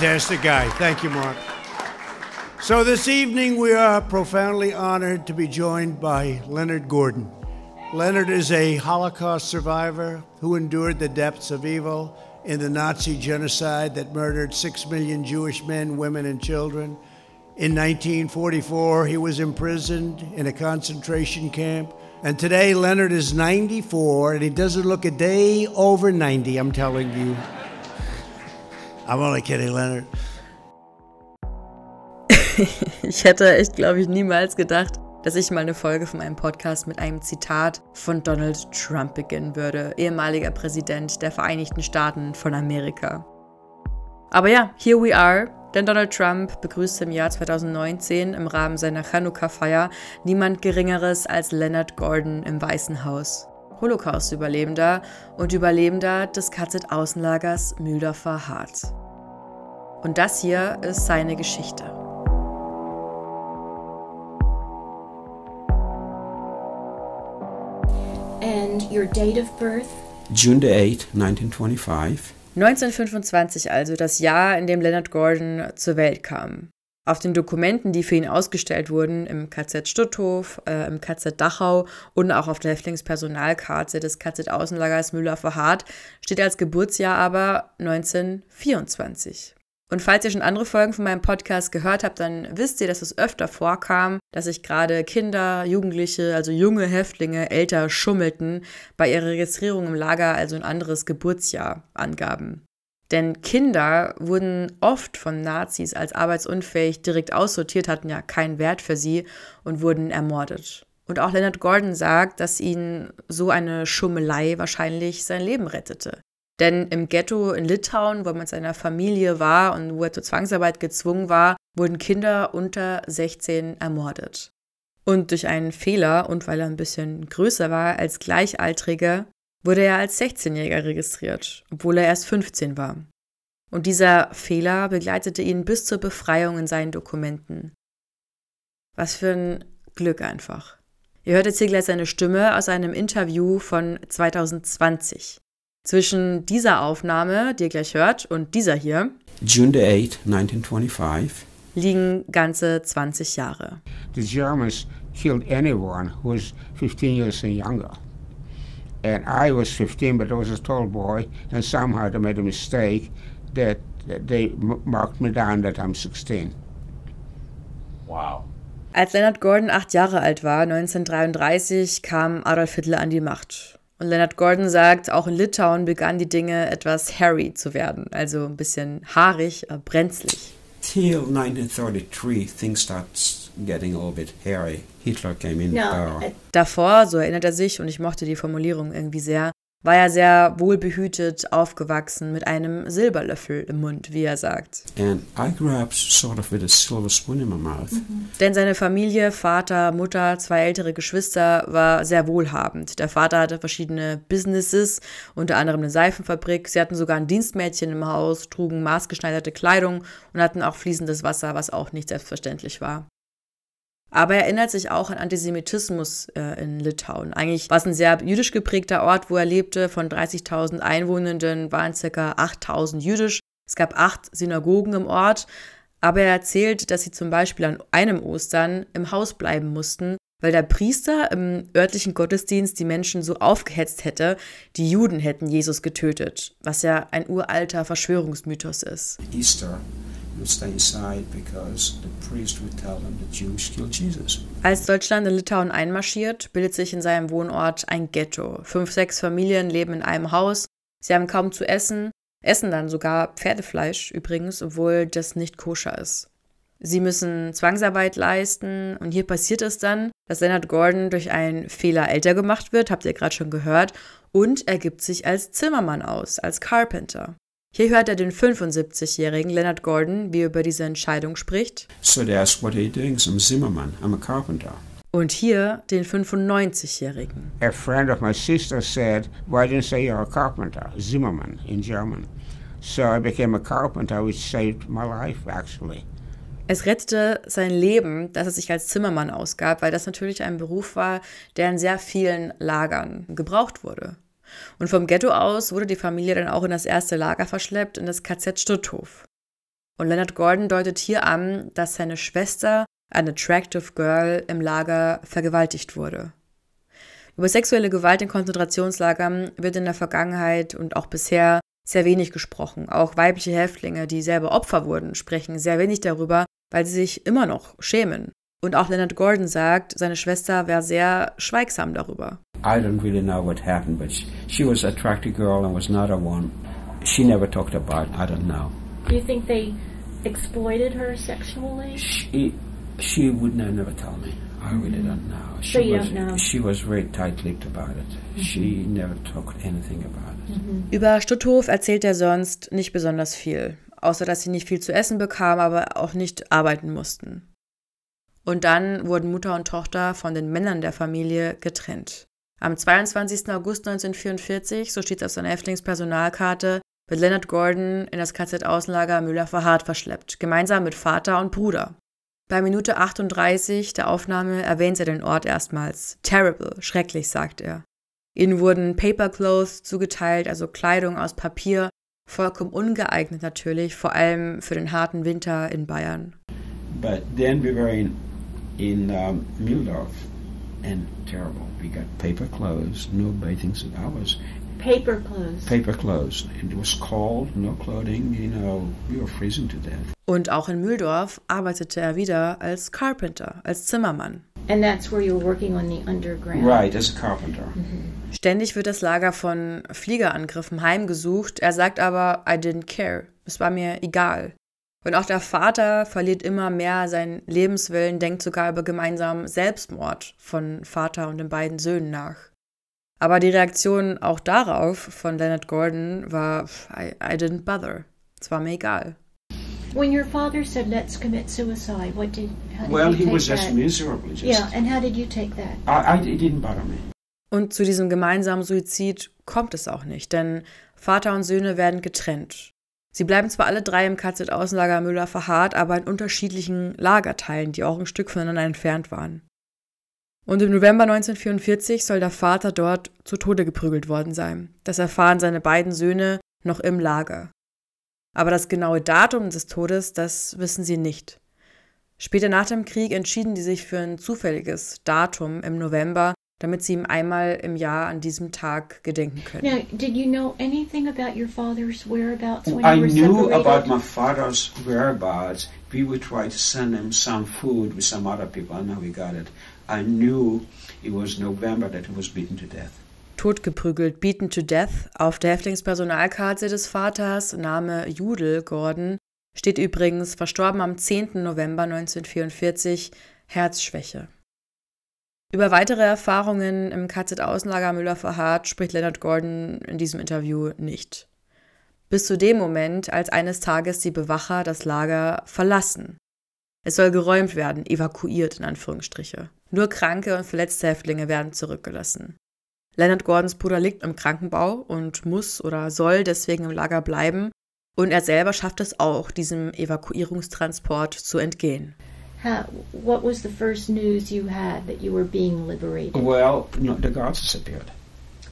fantastic guy. Thank you, Mark. So, this evening we are profoundly honored to be joined by Leonard Gordon. Leonard is a Holocaust survivor who endured the depths of evil in the Nazi genocide that murdered six million Jewish men, women, and children. In 1944, he was imprisoned in a concentration camp. And today, Leonard is 94, and he doesn't look a day over 90, I'm telling you. I'm only kidding, Leonard. ich hätte echt, glaube ich, niemals gedacht, dass ich mal eine Folge von meinem Podcast mit einem Zitat von Donald Trump beginnen würde, ehemaliger Präsident der Vereinigten Staaten von Amerika. Aber ja, here we are. Denn Donald Trump begrüßte im Jahr 2019 im Rahmen seiner Chanukka-Feier niemand Geringeres als Leonard Gordon im Weißen Haus. Holocaust-Überlebender und Überlebender des KZ-Außenlagers Mühldorfer Hart. Und das hier ist seine Geschichte. And your date of birth? June 8, 1925. 1925 also, das Jahr, in dem Leonard Gordon zur Welt kam. Auf den Dokumenten, die für ihn ausgestellt wurden, im KZ Stutthof, äh, im KZ Dachau und auch auf der Häftlingspersonalkarte des KZ Außenlagers Müller-Verhardt, steht als Geburtsjahr aber 1924. Und falls ihr schon andere Folgen von meinem Podcast gehört habt, dann wisst ihr, dass es öfter vorkam, dass sich gerade Kinder, Jugendliche, also junge Häftlinge älter schummelten, bei ihrer Registrierung im Lager also ein anderes Geburtsjahr angaben. Denn Kinder wurden oft von Nazis als arbeitsunfähig direkt aussortiert, hatten ja keinen Wert für sie und wurden ermordet. Und auch Leonard Gordon sagt, dass ihn so eine Schummelei wahrscheinlich sein Leben rettete. Denn im Ghetto in Litauen, wo er mit seiner Familie war und wo er zur Zwangsarbeit gezwungen war, wurden Kinder unter 16 ermordet. Und durch einen Fehler und weil er ein bisschen größer war als Gleichaltrige, wurde er als 16-Jähriger registriert, obwohl er erst 15 war. Und dieser Fehler begleitete ihn bis zur Befreiung in seinen Dokumenten. Was für ein Glück einfach. Ihr hört jetzt hier gleich seine Stimme aus einem Interview von 2020. Zwischen dieser Aufnahme, die ihr gleich hört, und dieser hier, June 8, 1925, liegen ganze 20 Jahre. The Germans killed anyone who was 15 years and younger. And I was 15, but I was a tall boy, and somehow they made a mistake that, that they marked me down that I'm 16. Wow. Als Leonard Gordon acht Jahre alt war, 1933, kam Adolf Hitler an die Macht. Und Leonard Gordon sagt, auch in Litauen begannen die Dinge etwas hairy zu werden, also ein bisschen haarig, äh, brenzlig. Till 1933, things starts getting a little bit hairy. Hitler came in No, power. I- Davor, so erinnert er sich, und ich mochte die Formulierung irgendwie sehr, war er sehr wohlbehütet aufgewachsen mit einem Silberlöffel im Mund, wie er sagt. Sort of. Denn seine Familie, Vater, Mutter, zwei ältere Geschwister, war sehr wohlhabend. Der Vater hatte verschiedene Businesses, unter anderem eine Seifenfabrik. Sie hatten sogar ein Dienstmädchen im Haus, trugen maßgeschneiderte Kleidung und hatten auch fließendes Wasser, was auch nicht selbstverständlich war. Aber er erinnert sich auch an Antisemitismus äh, in Litauen. Eigentlich war es ein sehr jüdisch geprägter Ort, wo er lebte. Von 30.000 Einwohnenden waren ca. 8.000 jüdisch. Es gab acht Synagogen im Ort. Aber er erzählt, dass sie zum Beispiel an einem Ostern im Haus bleiben mussten, weil der Priester im örtlichen Gottesdienst die Menschen so aufgehetzt hätte, die Juden hätten Jesus getötet, was ja ein uralter Verschwörungsmythos ist. Easter, Als Deutschland in Litauen einmarschiert, bildet sich in seinem Wohnort ein Ghetto. Fünf, sechs Familien leben in einem Haus. Sie haben kaum zu essen, essen dann sogar Pferdefleisch übrigens, obwohl das nicht koscher ist. Sie müssen Zwangsarbeit leisten und hier passiert es dann, dass Leonard Gordon durch einen Fehler älter gemacht wird, habt ihr gerade schon gehört, und er gibt sich als Zimmermann aus, als Carpenter. Hier hört er den 75-jährigen Leonard Gordon, wie er über diese Entscheidung spricht, So they asked, What are you doing? I'm a Zimmerman. I'm a carpenter. und hier den 95-jährigen. A friend of my sister said, Why didn't you say you're a carpenter? Zimmerman in German. So I became a carpenter, which saved my life actually. Es rettete sein Leben, dass er sich als Zimmermann ausgab, weil das natürlich ein Beruf war, der in sehr vielen Lagern gebraucht wurde. Und vom Ghetto aus wurde die Familie dann auch in das erste Lager verschleppt, in das KZ Stutthof. Und Leonard Gordon deutet hier an, dass seine Schwester, ein attractive Girl, im Lager vergewaltigt wurde. Über sexuelle Gewalt in Konzentrationslagern wird in der Vergangenheit und auch bisher sehr wenig gesprochen. Auch weibliche Häftlinge, die selber Opfer wurden, sprechen sehr wenig darüber, weil sie sich immer noch schämen. Und auch Leonard Gordon sagt, seine Schwester wäre sehr schweigsam darüber. I don't really know what happened, but she, she was an attractive girl and was not a one. She never talked about it. I don't know. Do you think they exploited her sexually? She, she would ne- never tell me. I really don't know. She So you was, don't know. She was very tight-lipped about it. She never talked anything about it. Über Stutthof erzählt er sonst nicht besonders viel, außer dass sie nicht viel zu essen bekamen, aber auch nicht arbeiten mussten. Und dann wurden Mutter und Tochter von den Männern der Familie getrennt. Am 22. August 1944, so steht es auf seiner Häftlingspersonalkarte, wird Leonard Gordon in das KZ-Außenlager Müller-Verhardt verschleppt, gemeinsam mit Vater und Bruder. Bei Minute 38 der Aufnahme erwähnt er den Ort erstmals. Terrible, schrecklich, sagt er. Ihnen wurden Paper Clothes zugeteilt, also Kleidung aus Papier, vollkommen ungeeignet natürlich, vor allem für den harten Winter in Bayern. But then we were in in um, and terrible. We got paper clothes, no bathing suit. I was Paper clothes. paper clothes. It was cold, no clothing. You know, we were freezing to death. Und auch in Mühldorf arbeitete er wieder als Carpenter, als Zimmermann. And that's where you were working on the underground. Right, as a carpenter. Ständig wird das Lager von Fliegerangriffen heimgesucht. Er sagt aber, I didn't care. Es war mir egal. Und auch der Vater verliert immer mehr seinen Lebenswillen, denkt sogar über gemeinsamen Selbstmord von Vater und den beiden Söhnen nach. Aber die Reaktion auch darauf von Leonard Gordon war, I, I didn't bother. Es war mir egal. When your father said, "Let's commit suicide," what did? How did Well, you he take was just miserable. Just, Yeah, and how did you take that? I, I, it didn't bother me. Und zu diesem gemeinsamen Suizid kommt es auch nicht, denn Vater und Söhne werden getrennt. Sie bleiben zwar alle drei im KZ-Außenlager Müller verharrt, aber in unterschiedlichen Lagerteilen, die auch ein Stück voneinander entfernt waren. Und im November 1944 soll der Vater dort zu Tode geprügelt worden sein. Das erfahren seine beiden Söhne noch im Lager. Aber das genaue Datum des Todes, das wissen sie nicht. Später nach dem Krieg entschieden die sich für ein zufälliges Datum im November, damit sie ihm einmal im Jahr an diesem Tag gedenken können. Now, did you know anything about your father's whereabouts when I you were knew separated? about my father's whereabouts. We would try to send him some food with some other people. I know we got it. I knew it was November that he was beaten to death. Totgeprügelt, beaten to death. Auf der Häftlingspersonalkarte des Vaters, Name Judel Gordon, steht übrigens verstorben am 10. November 1944, Herzschwäche. Über weitere Erfahrungen im KZ-Außenlager Müller-Verhardt spricht Leonard Gordon in diesem Interview nicht. Bis zu dem Moment, als eines Tages die Bewacher das Lager verlassen. Es soll geräumt werden, evakuiert in Anführungsstriche. Nur kranke und verletzte Häftlinge werden zurückgelassen. Leonard Gordons Bruder liegt im Krankenbau und muss oder soll deswegen im Lager bleiben. Und er selber schafft es auch, diesem Evakuierungstransport zu entgehen. How, what was the first news you had that you were being liberated? Well, no, the guards disappeared.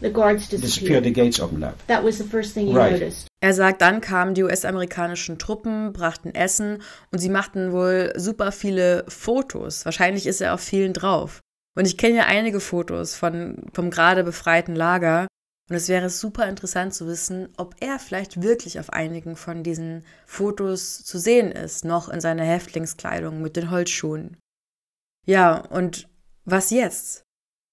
The guards Disappeared. disappeared. The gates opened up. That was the first thing you Right. noticed. Er sagt, dann kamen die US-amerikanischen Truppen, brachten Essen und sie machten wohl super viele Fotos. Wahrscheinlich ist er auf vielen drauf. Und ich kenne ja einige Fotos von, vom gerade befreiten Lager. Und es wäre super interessant zu wissen, ob er vielleicht wirklich auf einigen von diesen Fotos zu sehen ist, noch in seiner Häftlingskleidung mit den Holzschuhen. Ja, und was jetzt?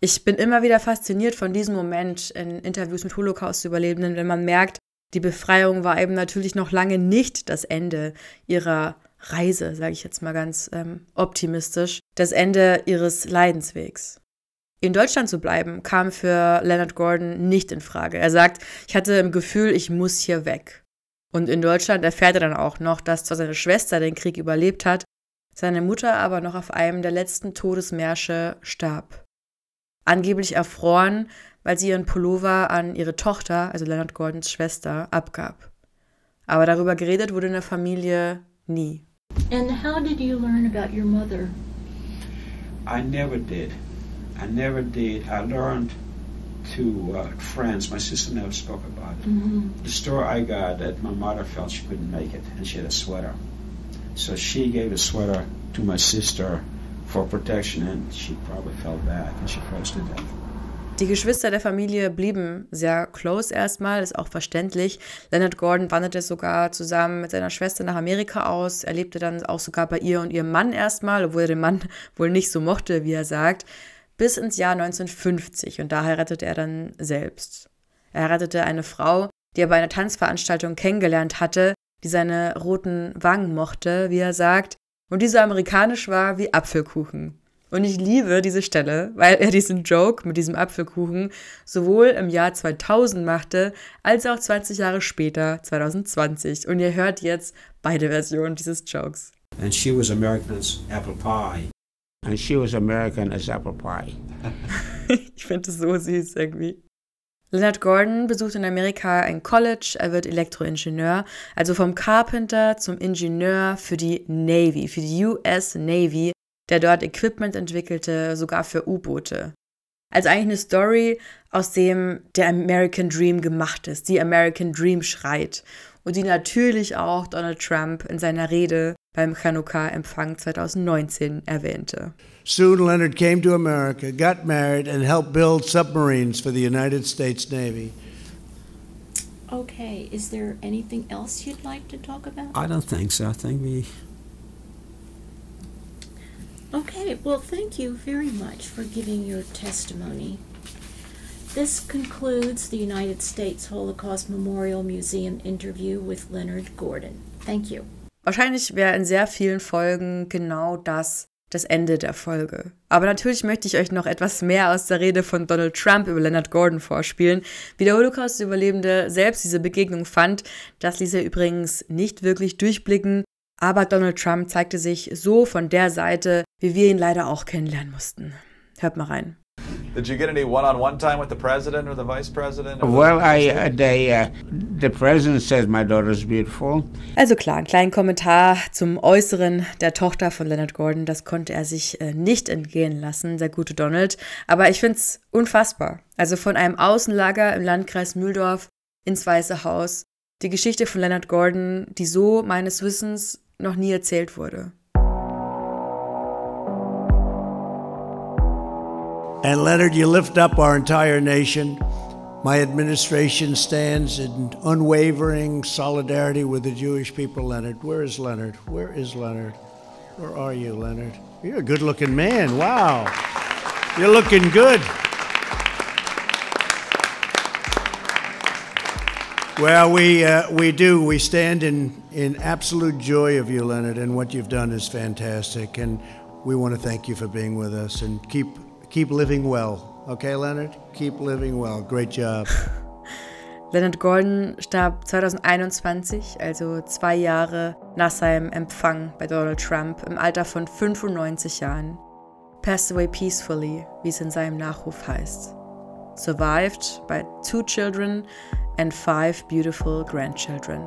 Ich bin immer wieder fasziniert von diesem Moment in Interviews mit Holocaust-Überlebenden, wenn man merkt, die Befreiung war eben natürlich noch lange nicht das Ende ihrer Reise, sage ich jetzt mal ganz ähm, optimistisch, das Ende ihres Leidenswegs. In Deutschland zu bleiben, kam für Leonard Gordon nicht in Frage. Er sagt, ich hatte im Gefühl, ich muss hier weg. Und in Deutschland erfährt er dann auch noch, dass zwar seine Schwester den Krieg überlebt hat, seine Mutter aber noch auf einem der letzten Todesmärsche starb. Angeblich erfroren, weil sie ihren Pullover an ihre Tochter, also Leonard Gordons Schwester, abgab. Aber darüber geredet wurde in der Familie nie. And how did you learn about your mother? I never did. I never did. I learned to uh, friends. My sister never spoke about it. Mm-hmm. The story I got that my mother felt she couldn't make it, and she had a sweater. So she gave a sweater to my sister for protection, and she probably fell back and she froze to death. Die Geschwister der Familie blieben sehr close erstmal, ist auch verständlich. Leonard Gordon wanderte sogar zusammen mit seiner Schwester nach Amerika aus. Er lebte dann auch sogar bei ihr und ihrem Mann erstmal, obwohl er den Mann wohl nicht so mochte, wie er sagt, bis ins Jahr 1950 und da heiratete er dann selbst. Er heiratete eine Frau, die er bei einer Tanzveranstaltung kennengelernt hatte, die seine roten Wangen mochte, wie er sagt, und die so amerikanisch war wie Apfelkuchen. Und ich liebe diese Stelle, weil er diesen Joke mit diesem Apfelkuchen sowohl im Jahr 2000 machte, als auch 20 Jahre später, 2020. Und ihr hört jetzt beide Versionen dieses Jokes. And she was American as apple pie. And she was American as apple pie. ich finde es so süß irgendwie. Leonard Gordon besucht in Amerika ein College, er wird Elektroingenieur, also vom Carpenter zum Ingenieur für die Navy, für die US Navy der dort Equipment entwickelte, sogar für U-Boote. Also eigentlich eine Story, aus dem der American Dream gemacht ist, die American Dream schreit und die natürlich auch Donald Trump in seiner Rede beim Chanukka-Empfang 2019 erwähnte. Soon Leonard came to America, got married, and helped build submarines for the United States Navy. Okay, is there anything else you'd like to talk about? I don't think so. I think we Okay, well, thank you very much for giving your testimony. This concludes the United States Holocaust Memorial Museum interview with Leonard Gordon. Thank you. Wahrscheinlich wäre in sehr vielen Folgen genau das das Ende der Folge. Aber natürlich möchte ich euch noch etwas mehr aus der Rede von Donald Trump über Leonard Gordon vorspielen. Wie der Holocaust-Überlebende selbst diese Begegnung fand, das ließ er übrigens nicht wirklich durchblicken. Aber Donald Trump zeigte sich so von der Seite, wie wir ihn leider auch kennenlernen mussten. Hört mal rein. Did you get any one-on-one time with the president or the vice president? Well, I uh, they uh, the president says my daughter's beautiful. Also klar, einen kleinen Kommentar zum Äußeren der Tochter von Leonard Gordon, das konnte er sich äh, nicht entgehen lassen, der gute Donald. Aber ich finde es unfassbar. Also von einem Außenlager im Landkreis Mühldorf ins Weiße Haus. Die Geschichte von Leonard Gordon, die so meines Wissens noch nie erzählt wurde. And Leonard, you lift up our entire nation. My administration stands in unwavering solidarity with the Jewish people, Leonard. Where is Leonard? Where is Leonard? Where are you, Leonard? You're a good looking man. Wow. You're looking good. Well, we, uh, we do. We stand in, in absolute joy of you, Leonard, and what you've done is fantastic. And we want to thank you for being with us and keep, keep living well. Okay, Leonard? Keep living well. Great job. Leonard Gordon starb 2021, also zwei Jahre nach seinem Empfang bei Donald Trump, im Alter von 95 Jahren. Passed away peacefully, wie es in seinem Nachruf heißt. Survived by two children and five beautiful grandchildren.